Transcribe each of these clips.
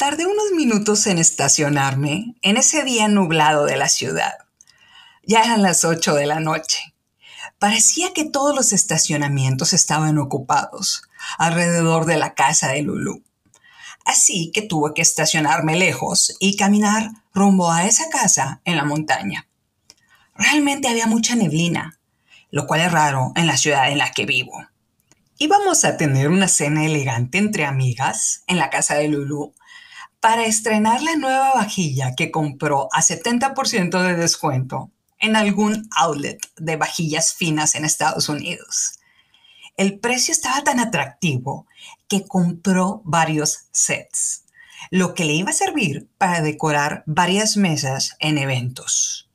Tardé unos minutos en estacionarme en ese día nublado de la ciudad. Ya eran las 8 de la noche. Parecía que todos los estacionamientos estaban ocupados alrededor de la casa de Lulu. Así que tuve que estacionarme lejos y caminar rumbo a esa casa en la montaña. Realmente había mucha neblina, lo cual es raro en la ciudad en la que vivo. Íbamos a tener una cena elegante entre amigas en la casa de Lulu para estrenar la nueva vajilla que compró a 70% de descuento en algún outlet de vajillas finas en Estados Unidos. El precio estaba tan atractivo que compró varios sets, lo que le iba a servir para decorar varias mesas en eventos.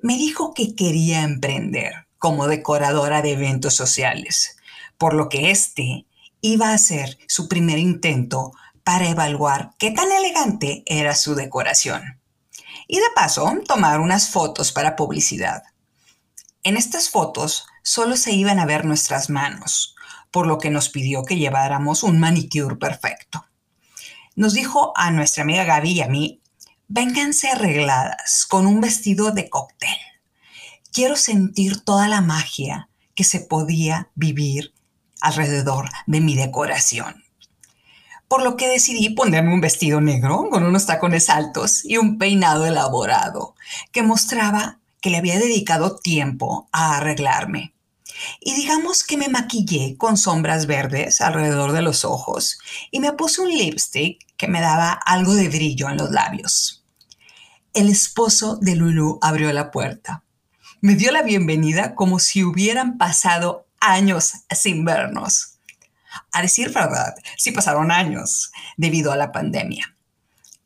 Me dijo que quería emprender como decoradora de eventos sociales, por lo que este iba a ser su primer intento para evaluar qué tan elegante era su decoración. Y de paso, tomar unas fotos para publicidad. En estas fotos solo se iban a ver nuestras manos, por lo que nos pidió que lleváramos un manicure perfecto. Nos dijo a nuestra amiga Gaby y a mí, vénganse arregladas con un vestido de cóctel. Quiero sentir toda la magia que se podía vivir alrededor de mi decoración por lo que decidí ponerme un vestido negro con unos tacones altos y un peinado elaborado que mostraba que le había dedicado tiempo a arreglarme. Y digamos que me maquillé con sombras verdes alrededor de los ojos y me puse un lipstick que me daba algo de brillo en los labios. El esposo de Lulu abrió la puerta. Me dio la bienvenida como si hubieran pasado años sin vernos. A decir verdad, sí pasaron años debido a la pandemia.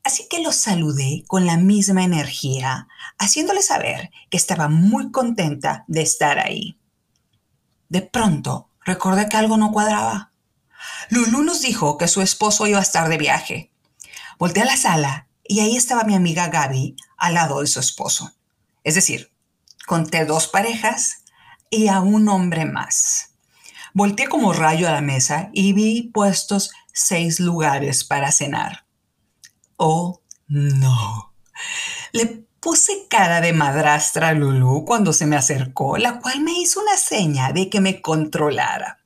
Así que los saludé con la misma energía, haciéndole saber que estaba muy contenta de estar ahí. De pronto, recordé que algo no cuadraba. Lulu nos dijo que su esposo iba a estar de viaje. Volté a la sala y ahí estaba mi amiga Gaby al lado de su esposo. Es decir, conté dos parejas y a un hombre más. Volté como rayo a la mesa y vi puestos seis lugares para cenar. Oh, no. Le puse cara de madrastra a Lulu cuando se me acercó, la cual me hizo una seña de que me controlara.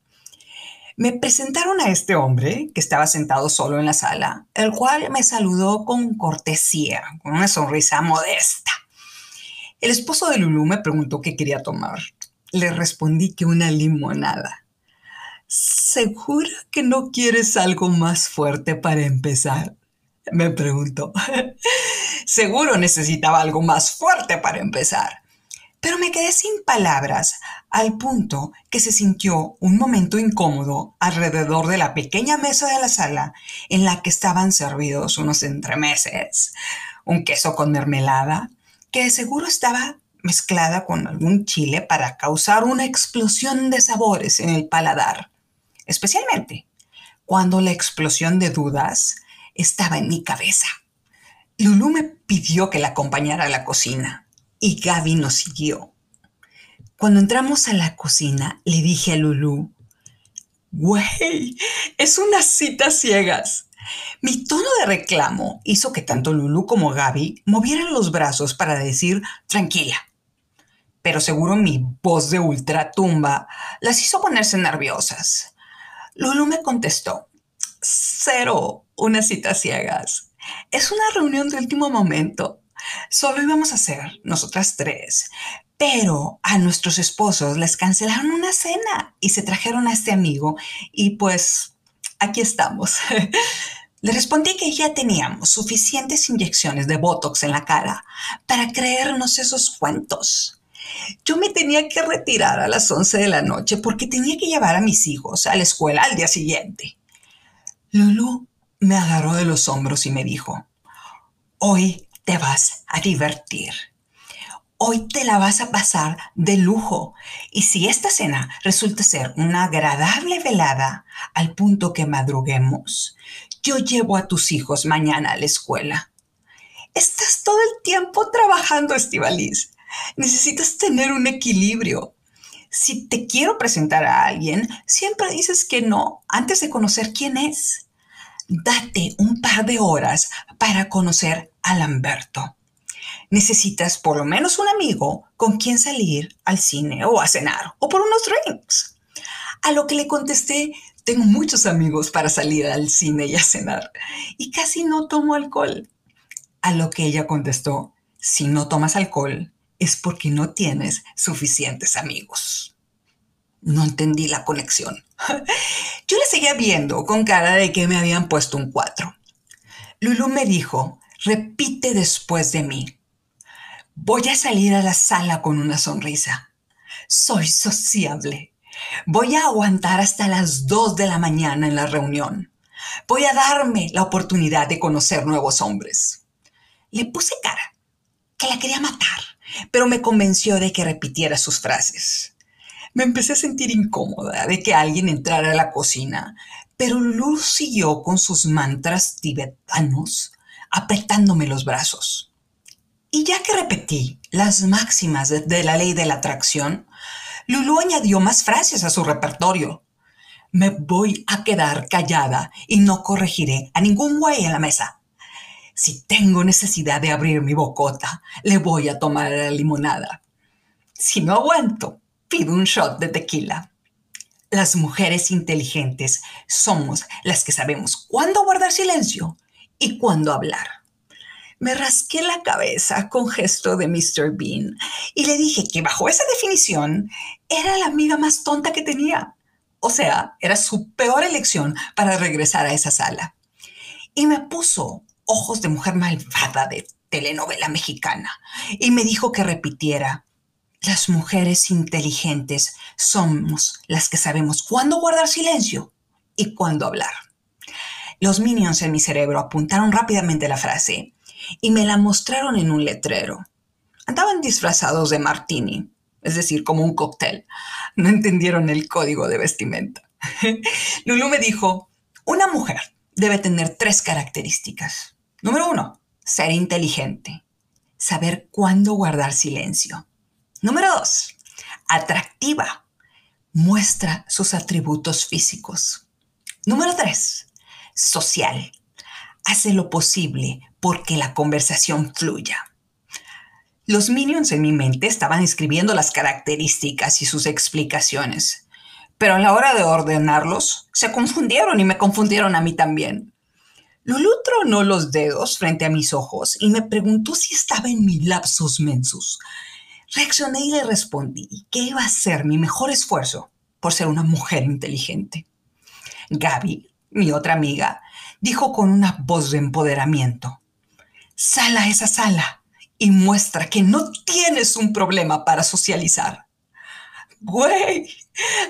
Me presentaron a este hombre que estaba sentado solo en la sala, el cual me saludó con cortesía, con una sonrisa modesta. El esposo de Lulu me preguntó qué quería tomar. Le respondí que una limonada. ¿Segura que no quieres algo más fuerte para empezar? Me preguntó. Seguro necesitaba algo más fuerte para empezar. Pero me quedé sin palabras al punto que se sintió un momento incómodo alrededor de la pequeña mesa de la sala en la que estaban servidos unos entremeses, un queso con mermelada, que seguro estaba mezclada con algún chile para causar una explosión de sabores en el paladar especialmente cuando la explosión de dudas estaba en mi cabeza. Lulu me pidió que la acompañara a la cocina y Gaby nos siguió. Cuando entramos a la cocina, le dije a Lulu, güey, es una cita ciegas. Mi tono de reclamo hizo que tanto Lulu como Gaby movieran los brazos para decir tranquila. Pero seguro mi voz de ultratumba las hizo ponerse nerviosas. Lulu me contestó, cero, una cita ciegas. Es una reunión de último momento. Solo íbamos a ser nosotras tres, pero a nuestros esposos les cancelaron una cena y se trajeron a este amigo y pues aquí estamos. Le respondí que ya teníamos suficientes inyecciones de Botox en la cara para creernos esos cuentos. Yo me tenía que retirar a las 11 de la noche porque tenía que llevar a mis hijos a la escuela al día siguiente. Lulu me agarró de los hombros y me dijo, hoy te vas a divertir. Hoy te la vas a pasar de lujo. Y si esta cena resulta ser una agradable velada al punto que madruguemos, yo llevo a tus hijos mañana a la escuela. Estás todo el tiempo trabajando, Estivaliz. Necesitas tener un equilibrio. Si te quiero presentar a alguien, siempre dices que no antes de conocer quién es. date un par de horas para conocer a Lamberto. Necesitas por lo menos un amigo con quien salir al cine o a cenar o por unos drinks. A lo que le contesté, tengo muchos amigos para salir al cine y a cenar y casi no tomo alcohol. A lo que ella contestó, si no tomas alcohol es porque no tienes suficientes amigos. No entendí la conexión. Yo le seguía viendo con cara de que me habían puesto un cuatro. Lulu me dijo, repite después de mí. Voy a salir a la sala con una sonrisa. Soy sociable. Voy a aguantar hasta las dos de la mañana en la reunión. Voy a darme la oportunidad de conocer nuevos hombres. Le puse cara, que la quería matar, pero me convenció de que repitiera sus frases. Me empecé a sentir incómoda de que alguien entrara a la cocina, pero Lulu siguió con sus mantras tibetanos, apretándome los brazos. Y ya que repetí las máximas de, la ley de la atracción, Lulu añadió más frases a su repertorio. Me voy a quedar callada y no corregiré a ningún güey en la mesa. Si tengo necesidad de abrir mi bocota, le voy a tomar la limonada. Si no aguanto, pido un shot de tequila. Las mujeres inteligentes somos las que sabemos cuándo guardar silencio y cuándo hablar. Me rasqué la cabeza con gesto de Mr. Bean y le dije que bajo esa definición era la amiga más tonta que tenía. O sea, era su peor elección para regresar a esa sala. Y me puso ojos de mujer malvada de telenovela mexicana y me dijo que repitiera, las mujeres inteligentes somos las que sabemos cuándo guardar silencio y cuándo hablar. Los minions en mi cerebro apuntaron rápidamente la frase y me la mostraron en un letrero. Andaban disfrazados de martini, es decir, como un cóctel. No entendieron el código de vestimenta. Lulu me dijo, una mujer debe tener tres características. Número uno, ser inteligente, saber cuándo guardar silencio. Número dos, atractiva. Muestra sus atributos físicos. Número tres, social. Hace lo posible porque la conversación fluya. Los minions en mi mente estaban escribiendo las características y sus explicaciones, pero a la hora de ordenarlos se confundieron y me confundieron a mí también. Lulu tronó los dedos frente a mis ojos y me preguntó si estaba en mi lapsus mensus Reaccioné y le respondí que iba a ser mi mejor esfuerzo por ser una mujer inteligente. Gaby, mi otra amiga, dijo con una voz de empoderamiento, sal a esa sala y muestra que no tienes un problema para socializar. Güey,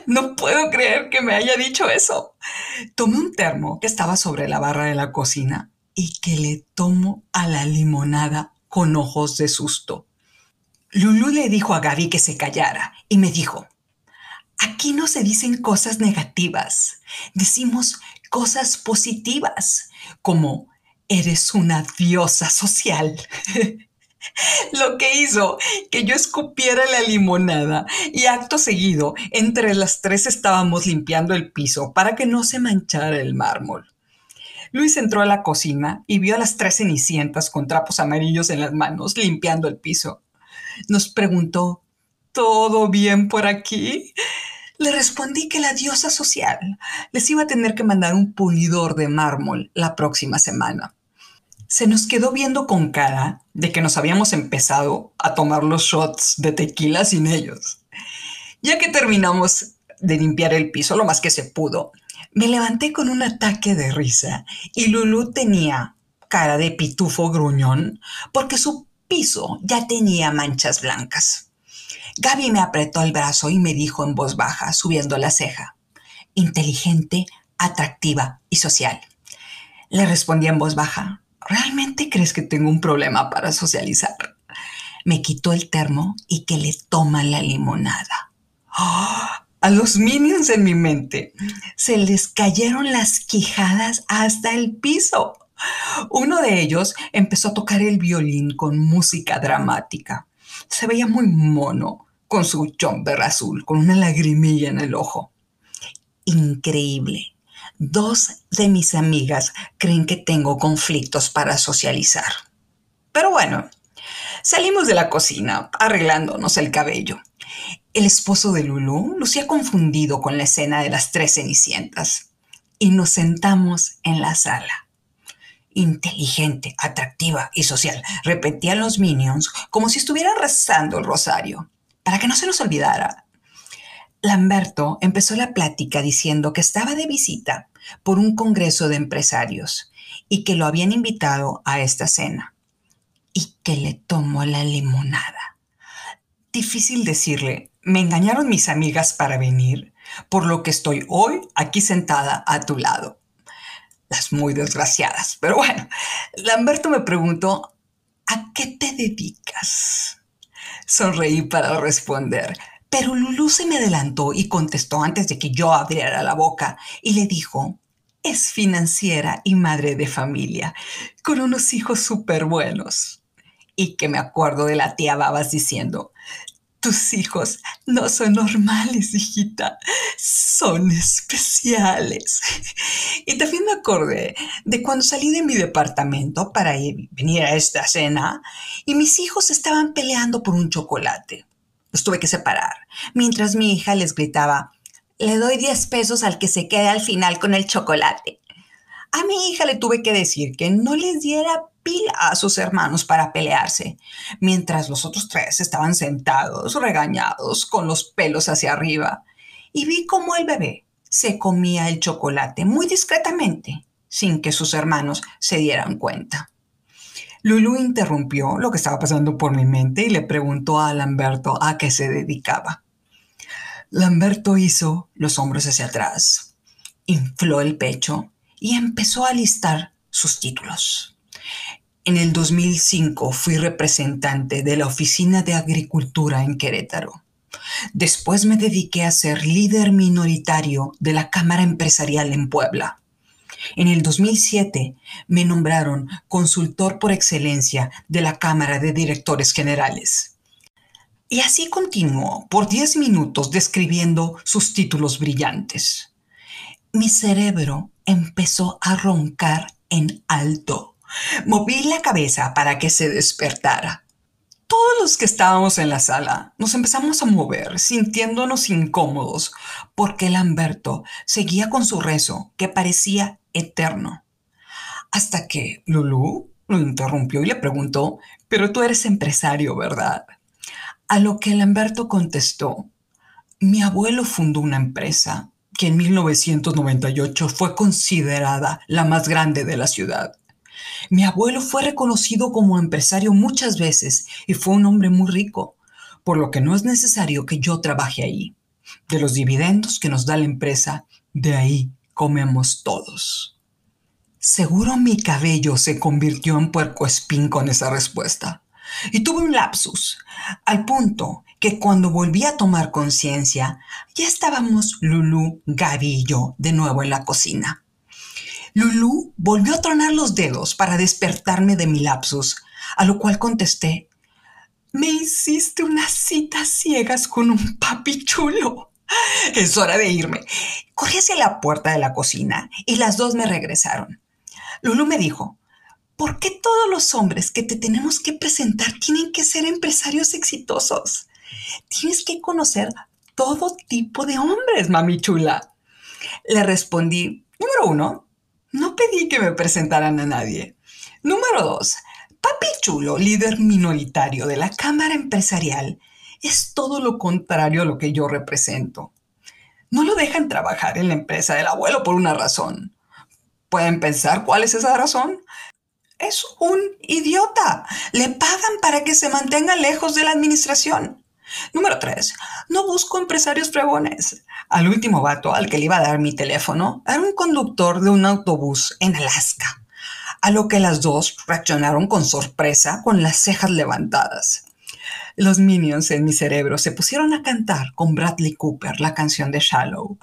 no puedo creer que me haya dicho eso. Tomé un termo que estaba sobre la barra de la cocina y que le tomo a la limonada con ojos de susto. Lulu le dijo a Gaby que se callara y me dijo, aquí no se dicen cosas negativas, decimos cosas positivas, como eres una diosa social. Lo que hizo que yo escupiera la limonada y acto seguido, entre las tres estábamos limpiando el piso para que no se manchara el mármol. Luis entró a la cocina y vio a las tres cenicientas con trapos amarillos en las manos limpiando el piso nos preguntó, ¿todo bien por aquí? Le respondí que la diosa social les iba a tener que mandar un pulidor de mármol la próxima semana. Se nos quedó viendo con cara de que nos habíamos empezado a tomar los shots de tequila sin ellos. Ya que terminamos de limpiar el piso lo más que se pudo, me levanté con un ataque de risa y Lulu tenía cara de pitufo gruñón porque su piso ya tenía manchas blancas. Gaby me apretó el brazo y me dijo en voz baja, subiendo la ceja, inteligente, atractiva y social. Le respondí en voz baja, ¿realmente crees que tengo un problema para socializar? Me quitó el termo y que le toma la limonada. A los minions en mi mente se les cayeron las quijadas hasta el piso. Uno de ellos empezó a tocar el violín con música dramática. Se veía muy mono, con su jumper azul, con una lagrimilla en el ojo. Increíble. Dos de mis amigas creen que tengo conflictos para socializar. Pero bueno, salimos de la cocina arreglándonos el cabello. El esposo de Lulu lucía confundido con la escena de las tres cenicientas y nos sentamos en la sala. Inteligente, atractiva y social, repetían los minions como si estuvieran rezando el rosario, para que no se nos olvidara. Lamberto empezó la plática diciendo que estaba de visita por un congreso de empresarios y que lo habían invitado a esta cena y que le tomó la limonada. Difícil decirle, me engañaron mis amigas para venir, por lo que estoy hoy aquí sentada a tu lado. Las muy desgraciadas, pero bueno, Lamberto me preguntó, ¿a qué te dedicas? Sonreí para responder, pero Lulú se me adelantó y contestó antes de que yo abriera la boca y le dijo, es financiera y madre de familia, con unos hijos súper buenos. Y que me acuerdo de la tía Babas diciendo, tus hijos no son normales, hijita, son especiales. Y también me acordé de cuando salí de mi departamento para venir a esta cena y mis hijos estaban peleando por un chocolate. Los tuve que separar, mientras mi hija les gritaba, le doy 10 pesos al que se quede al final con el chocolate. A mi hija le tuve que decir que no les diera pila a sus hermanos para pelearse, mientras los otros tres estaban sentados, regañados, con los pelos hacia arriba, y vi cómo el bebé se comía el chocolate muy discretamente, sin que sus hermanos se dieran cuenta. Lulu interrumpió lo que estaba pasando por mi mente y le preguntó a Lamberto a qué se dedicaba. Lamberto hizo los hombros hacia atrás, infló el pecho y empezó a listar sus títulos. En el 2005 fui representante de la Oficina de Agricultura en Querétaro. Después me dediqué a ser líder minoritario de la Cámara Empresarial en Puebla. En el 2007 me nombraron consultor por excelencia de la Cámara de Directores Generales. Y así continuó por 10 minutos describiendo sus títulos brillantes. Mi cerebro empezó a roncar en alto. Moví la cabeza para que se despertara. Todos los que estábamos en la sala nos empezamos a mover, sintiéndonos incómodos, porque Lamberto seguía con su rezo, que parecía eterno. Hasta que Lulu lo interrumpió y le preguntó, pero tú eres empresario, ¿verdad? A lo que Lamberto contestó, mi abuelo fundó una empresa que en 1998 fue considerada la más grande de la ciudad. Mi abuelo fue reconocido como empresario muchas veces y fue un hombre muy rico, por lo que no es necesario que yo trabaje ahí. De los dividendos que nos da la empresa, de ahí comemos todos. Seguro mi cabello se convirtió en puercoespín con esa respuesta. Y tuve un lapsus, al punto que cuando volví a tomar conciencia, ya estábamos y yo de nuevo en la cocina. Lulu volvió a tronar los dedos para despertarme de mi lapsus, a lo cual contesté, me hiciste unas citas ciegas con un papi chulo. Es hora de irme. Corrí hacia la puerta de la cocina y las dos me regresaron. Lulu me dijo, ¿por qué todos los hombres que te tenemos que presentar tienen que ser empresarios exitosos? Tienes que conocer todo tipo de hombres, mami chula. Le respondí, número uno, no pedí que me presentaran a nadie. Número dos, papi chulo, líder minoritario de la Cámara Empresarial, es todo lo contrario a lo que yo represento. No lo dejan trabajar en la empresa del abuelo por una razón. ¿Pueden pensar cuál es esa razón? Es un idiota. Le pagan para que se mantenga lejos de la administración. Número 3. No busco empresarios fregones. Al último vato al que le iba a dar mi teléfono era un conductor de un autobús en Alaska. A lo que las dos reaccionaron con sorpresa con las cejas levantadas. Los minions en mi cerebro se pusieron a cantar con Bradley Cooper la canción de Shallow.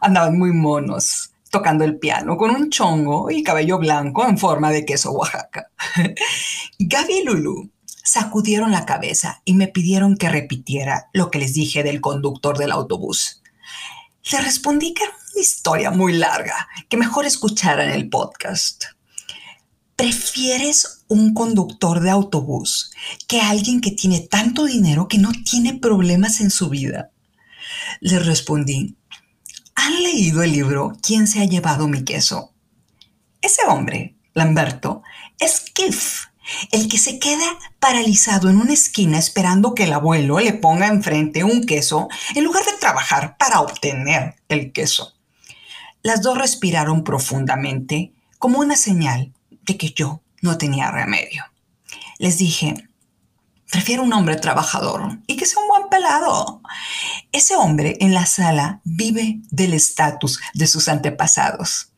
Andaban muy monos, tocando el piano con un chongo y cabello blanco en forma de queso Oaxaca. Gaby Lulu sacudieron la cabeza y me pidieron que repitiera lo que les dije del conductor del autobús. Le respondí que era una historia muy larga, que mejor escuchara en el podcast. ¿Prefieres un conductor de autobús que alguien que tiene tanto dinero que no tiene problemas en su vida? Le respondí, ¿han leído el libro ¿Quién se ha llevado mi queso? Ese hombre, Lamberto, es Kif, el que se queda paralizado en una esquina esperando que el abuelo le ponga enfrente un queso en lugar de trabajar para obtener el queso. Las dos respiraron profundamente como una señal de que yo no tenía remedio. Les dije, prefiero un hombre trabajador y que sea un buen pelado. Ese hombre en la sala vive del estatus de sus antepasados.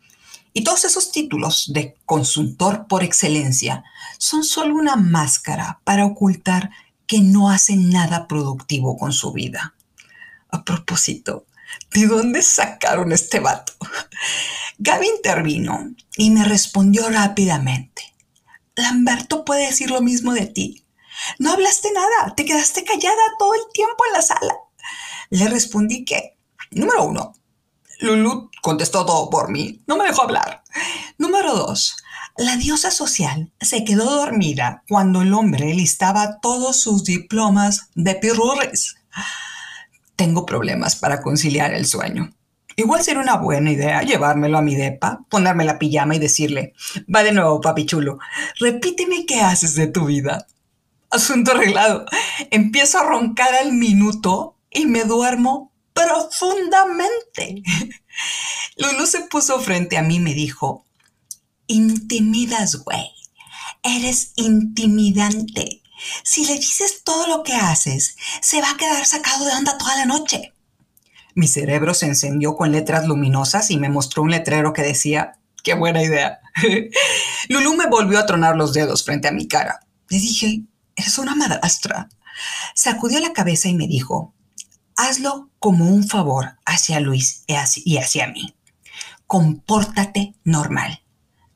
Y todos esos títulos de consultor por excelencia son solo una máscara para ocultar que no hacen nada productivo con su vida. A propósito, ¿de dónde sacaron este vato? Gaby intervino y me respondió rápidamente. Lamberto puede decir lo mismo de ti. No hablaste nada, te quedaste callada todo el tiempo en la sala. Le respondí que, número uno, Lulu contestó todo por mí. No me dejó hablar. Número dos. La diosa social se quedó dormida cuando el hombre listaba todos sus diplomas de pirurres. Tengo problemas para conciliar el sueño. Igual sería una buena idea llevármelo a mi depa, ponerme la pijama y decirle, va de nuevo, papi chulo, repíteme qué haces de tu vida. Asunto arreglado. Empiezo a roncar al minuto y me duermo profundamente. Lulu se puso frente a mí y me dijo, intimidas, güey. Eres intimidante. Si le dices todo lo que haces, se va a quedar sacado de onda toda la noche. Mi cerebro se encendió con letras luminosas y me mostró un letrero que decía, qué buena idea. Lulu me volvió a tronar los dedos frente a mi cara. Le dije, eres una madrastra. Sacudió la cabeza y me dijo, hazlo como un favor hacia Luis y hacia mí. Compórtate normal.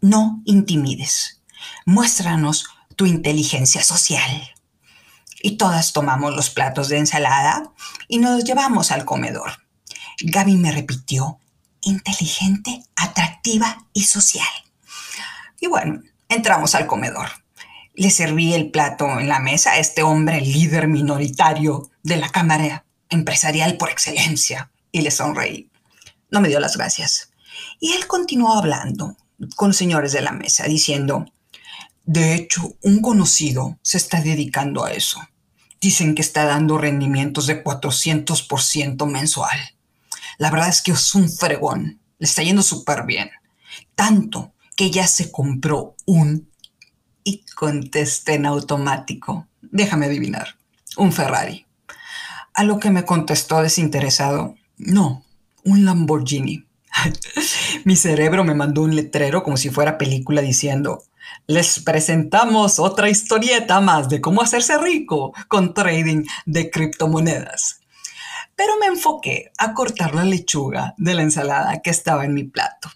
No intimides. Muéstranos tu inteligencia social. Y todas tomamos los platos de ensalada y nos llevamos al comedor. Gaby me repitió, inteligente, atractiva y social. Y bueno, entramos al comedor. Le serví el plato en la mesa a este hombre líder minoritario de la Cámara empresarial por excelencia, y le sonreí. No me dio las gracias. Y él continuó hablando con señores de la mesa, diciendo, de hecho, un conocido se está dedicando a eso. Dicen que está dando rendimientos de 400% mensual. La verdad es que es un fregón. Le está yendo súper bien. Tanto que ya se compró un... Y contesté en automático. Déjame adivinar. Un Ferrari. A lo que me contestó desinteresado, no, un Lamborghini. Mi cerebro me mandó un letrero como si fuera película diciendo, les presentamos otra historieta más de cómo hacerse rico con trading de criptomonedas. Pero me enfoqué a cortar la lechuga de la ensalada que estaba en mi plato.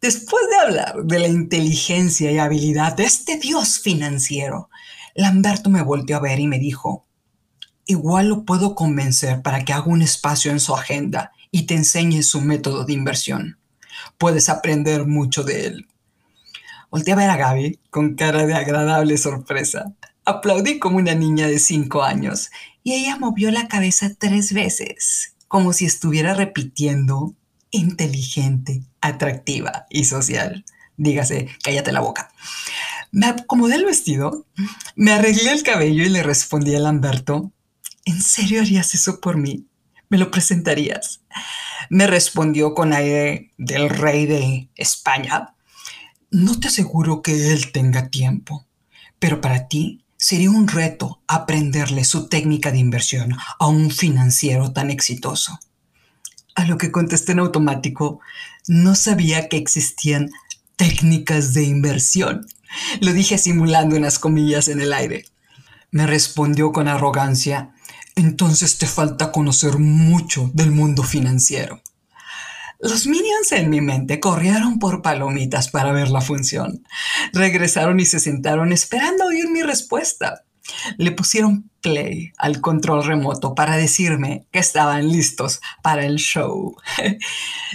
Después de hablar de la inteligencia y habilidad de este dios financiero, Lamberto me volteó a ver y me dijo, igual lo puedo convencer para que haga un espacio en su agenda y te enseñe su método de inversión. Puedes aprender mucho de él. Volté a ver a Gaby con cara de agradable sorpresa. Aplaudí como una niña de cinco años y ella movió la cabeza tres veces, como si estuviera repitiendo inteligente, atractiva y social. Dígase, cállate la boca. Me acomodé el vestido, me arreglé el cabello y le respondí a Lamberto ¿En serio harías eso por mí? ¿Me lo presentarías? Me respondió con aire del rey de España. No te aseguro que él tenga tiempo, pero para ti sería un reto aprenderle su técnica de inversión a un financiero tan exitoso. A lo que contesté en automático, no sabía que existían técnicas de inversión. Lo dije simulando unas comillas en el aire. Me respondió con arrogancia entonces te falta conocer mucho del mundo financiero. Los minions en mi mente corrieron por palomitas para ver la función. Regresaron y se sentaron esperando oír mi respuesta. Le pusieron play al control remoto para decirme que estaban listos para el show.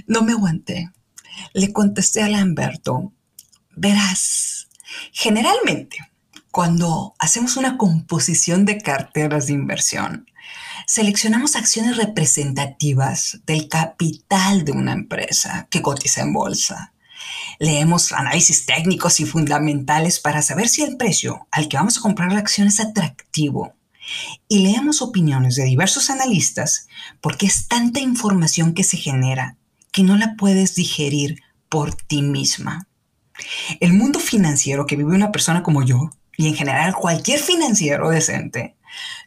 No me aguanté. Le contesté a Lamberto, verás, generalmente cuando hacemos una composición de carteras de inversión, seleccionamos acciones representativas del capital de una empresa que cotiza en bolsa. Leemos análisis técnicos y fundamentales para saber si el precio al que vamos a comprar la acción es atractivo. Y leemos opiniones de diversos analistas porque es tanta información que se genera que no la puedes digerir por ti misma. El mundo financiero que vive una persona como yo, y en general cualquier financiero decente,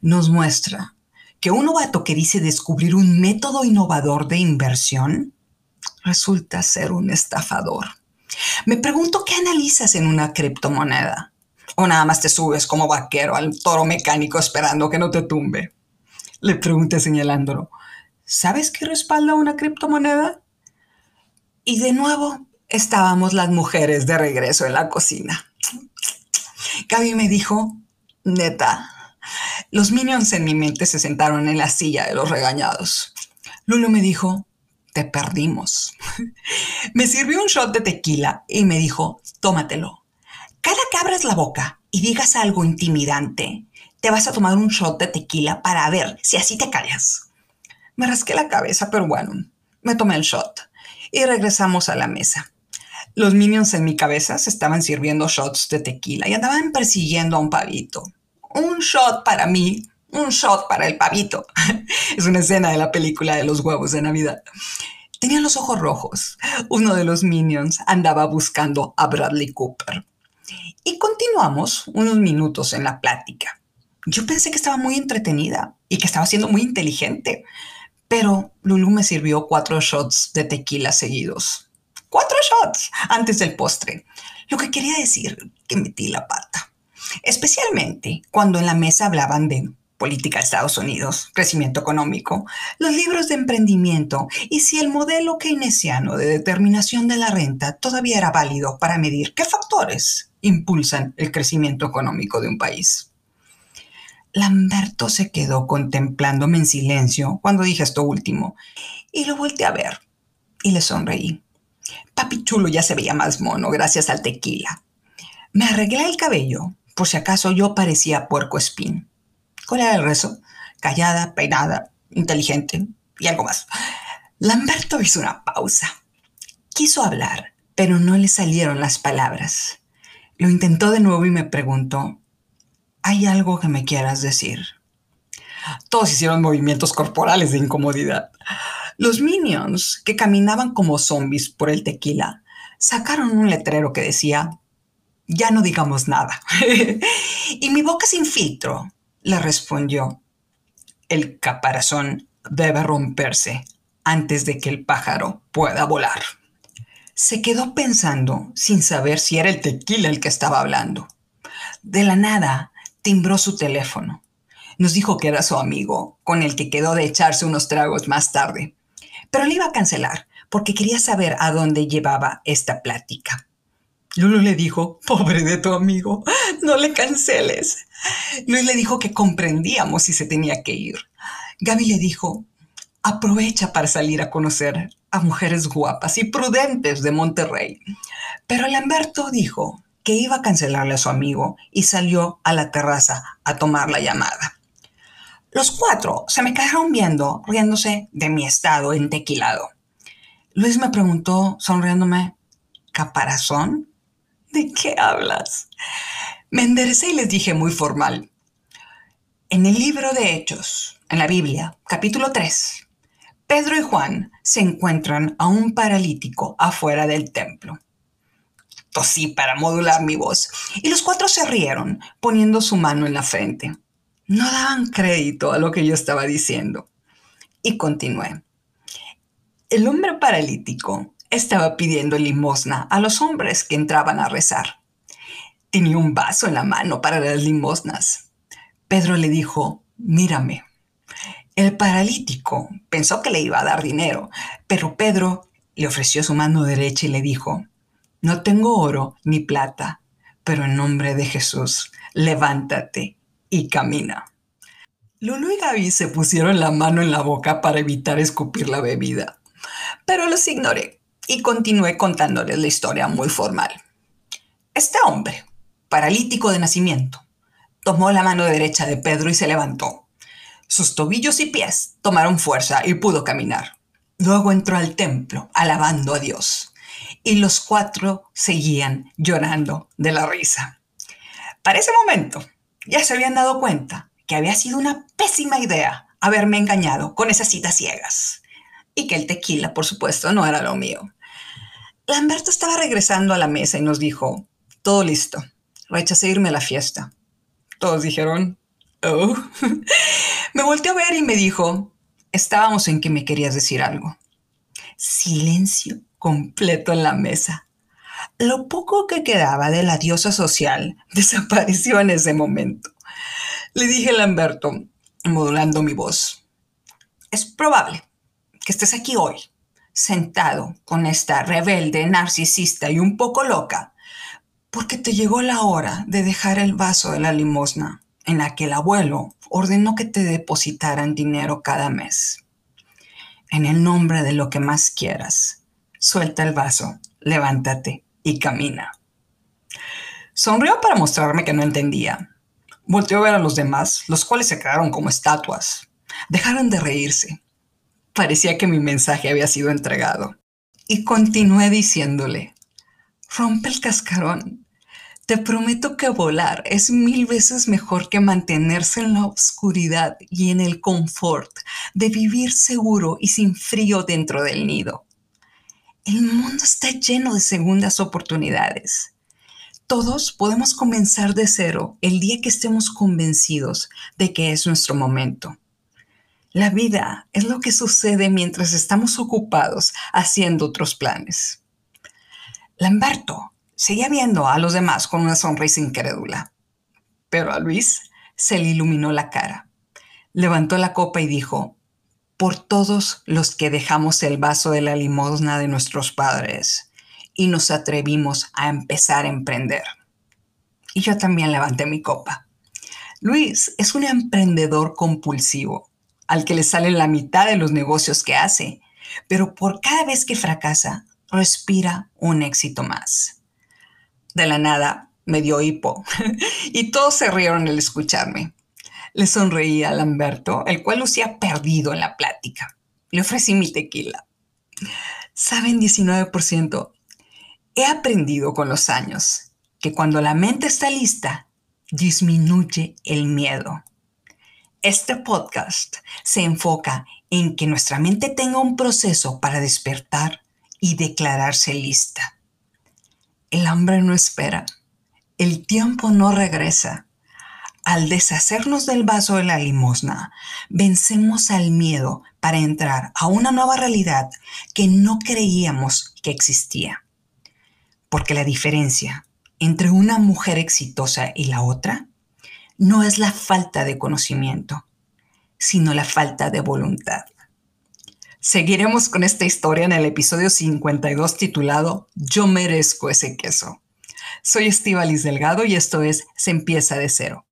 nos muestra que un novato que dice descubrir un método innovador de inversión resulta ser un estafador. Me pregunto qué analizas en una criptomoneda. O nada más te subes como vaquero al toro mecánico esperando que no te tumbe. Le pregunté señalándolo. ¿Sabes qué respalda una criptomoneda? Y de nuevo estábamos las mujeres de regreso en la cocina. Gaby me dijo, neta, los minions en mi mente se sentaron en la silla de los regañados. Lulu me dijo, te perdimos. me sirvió un shot de tequila y me dijo, tómatelo. Cada que abras la boca y digas algo intimidante, te vas a tomar un shot de tequila para ver si así te callas. Me rasqué la cabeza, pero bueno, me tomé el shot y regresamos a la mesa. Los minions en mi cabeza se estaban sirviendo shots de tequila y andaban persiguiendo a un pavito. Un shot para mí, un shot para el pavito. es una escena de la película de los huevos de Navidad. Tenía los ojos rojos. Uno de los minions andaba buscando a Bradley Cooper. Y continuamos unos minutos en la plática. Yo pensé que estaba muy entretenida y que estaba siendo muy inteligente, pero Lulu me sirvió cuatro shots de tequila seguidos. Cuatro shots antes del postre. Lo que quería decir que metí la pata. Especialmente cuando en la mesa hablaban de política de Estados Unidos, crecimiento económico, los libros de emprendimiento y si el modelo keynesiano de determinación de la renta todavía era válido para medir qué factores impulsan el crecimiento económico de un país. Lamberto se quedó contemplándome en silencio cuando dije esto último, y lo volteé a ver y le sonreí. Papi chulo ya se veía más mono gracias al tequila. Me arreglé el cabello, por si acaso yo parecía puerco espín. ¿Cuál era el rezo? Callada, peinada, inteligente y algo más. Lamberto hizo una pausa. Quiso hablar, pero no le salieron las palabras. Lo intentó de nuevo y me preguntó, ¿Hay algo que me quieras decir? Todos hicieron movimientos corporales de incomodidad. Los minions, que caminaban como zombies por el tequila, sacaron un letrero que decía, ya no digamos nada. y mi boca sin filtro le respondió, el caparazón debe romperse antes de que el pájaro pueda volar. Se quedó pensando sin saber si era el tequila el que estaba hablando. De la nada, timbró su teléfono. Nos dijo que era su amigo, con el que quedó de echarse unos tragos más tarde. Pero le iba a cancelar, porque quería saber a dónde llevaba esta plática. Lulu le dijo, pobre de tu amigo, no le canceles. Luis le dijo que comprendíamos si se tenía que ir. Gaby le dijo, aprovecha para salir a conocer a mujeres guapas y prudentes de Monterrey. Pero Lamberto dijo que iba a cancelarle a su amigo y salió a la terraza a tomar la llamada. Los cuatro se me quedaron viendo, riéndose de mi estado entequilado. Luis me preguntó, sonriéndome, ¿caparazón? ¿De qué hablas? Me enderecé y les dije muy formal. En el libro de Hechos, en la Biblia, capítulo 3, Pedro y Juan se encuentran a un paralítico afuera del templo tosí para modular mi voz, y los cuatro se rieron, poniendo su mano en la frente. No daban crédito a lo que yo estaba diciendo. Y continué. El hombre paralítico estaba pidiendo limosna a los hombres que entraban a rezar. Tenía un vaso en la mano para las limosnas. Pedro le dijo, mírame. El paralítico pensó que le iba a dar dinero, pero Pedro le ofreció su mano derecha y le dijo, no tengo oro ni plata, pero en nombre de Jesús, levántate y camina. Lulu y Gaby se pusieron la mano en la boca para evitar escupir la bebida, pero los ignoré y continué contándoles la historia muy formal. Este hombre, paralítico de nacimiento, tomó la mano derecha de Pedro y se levantó. Sus tobillos y pies tomaron fuerza y pudo caminar. Luego entró al templo, alabando a Dios, y los cuatro seguían llorando de la risa. Para ese momento, ya se habían dado cuenta que había sido una pésima idea haberme engañado con esas citas ciegas, y que el tequila, por supuesto, no era lo mío. Lamberto estaba regresando a la mesa y nos dijo, todo listo, rechacé irme a la fiesta. Todos dijeron, oh. me volteó a ver y me dijo, Estábamos en que me querías decir algo. Silencio completo en la mesa. Lo poco que quedaba de la diosa social desapareció en ese momento. Le dije a Lamberto, modulando mi voz, es probable que estés aquí hoy, sentado con esta rebelde, narcisista y un poco loca, porque te llegó la hora de dejar el vaso de la limosna en la que el abuelo ordenó que te depositaran dinero cada mes. En el nombre de lo que más quieras, suelta el vaso, levántate y camina. Sonrió para mostrarme que no entendía. Volteó a ver a los demás, los cuales se quedaron como estatuas. Dejaron de reírse. Parecía que mi mensaje había sido entregado. Y continué diciéndole, rompe el cascarón, te prometo que volar es mil veces mejor que mantenerse en la oscuridad y en el confort de vivir seguro y sin frío dentro del nido. El mundo está lleno de segundas oportunidades. Todos podemos comenzar de cero el día que estemos convencidos de que es nuestro momento. La vida es lo que sucede mientras estamos ocupados haciendo otros planes. Lamberto Seguía viendo a los demás con una sonrisa incrédula, pero a Luis se le iluminó la cara. Levantó la copa y dijo, por todos los que dejamos el vaso de la limosna de nuestros padres y nos atrevimos a empezar a emprender. Y yo también levanté mi copa. Luis es un emprendedor compulsivo, al que le sale la mitad de los negocios que hace, pero por cada vez que fracasa, respira un éxito más. De la nada me dio hipo y todos se rieron al escucharme. Le sonreí a Lamberto, el cual lucía perdido en la plática. Le ofrecí mi tequila. Saben, 19%, he aprendido con los años que cuando la mente está lista, disminuye el miedo. Este podcast se enfoca en que nuestra mente tenga un proceso para despertar y declararse lista. El hambre no espera. El tiempo no regresa. Al deshacernos del vaso de la limosna, vencemos al miedo para entrar a una nueva realidad que no creíamos que existía. Porque la diferencia entre una mujer exitosa y la otra no es la falta de conocimiento, sino la falta de voluntad. Seguiremos con esta historia en el episodio 52 titulado Yo merezco ese queso. Soy Estivalis Delgado y esto es Se empieza de cero.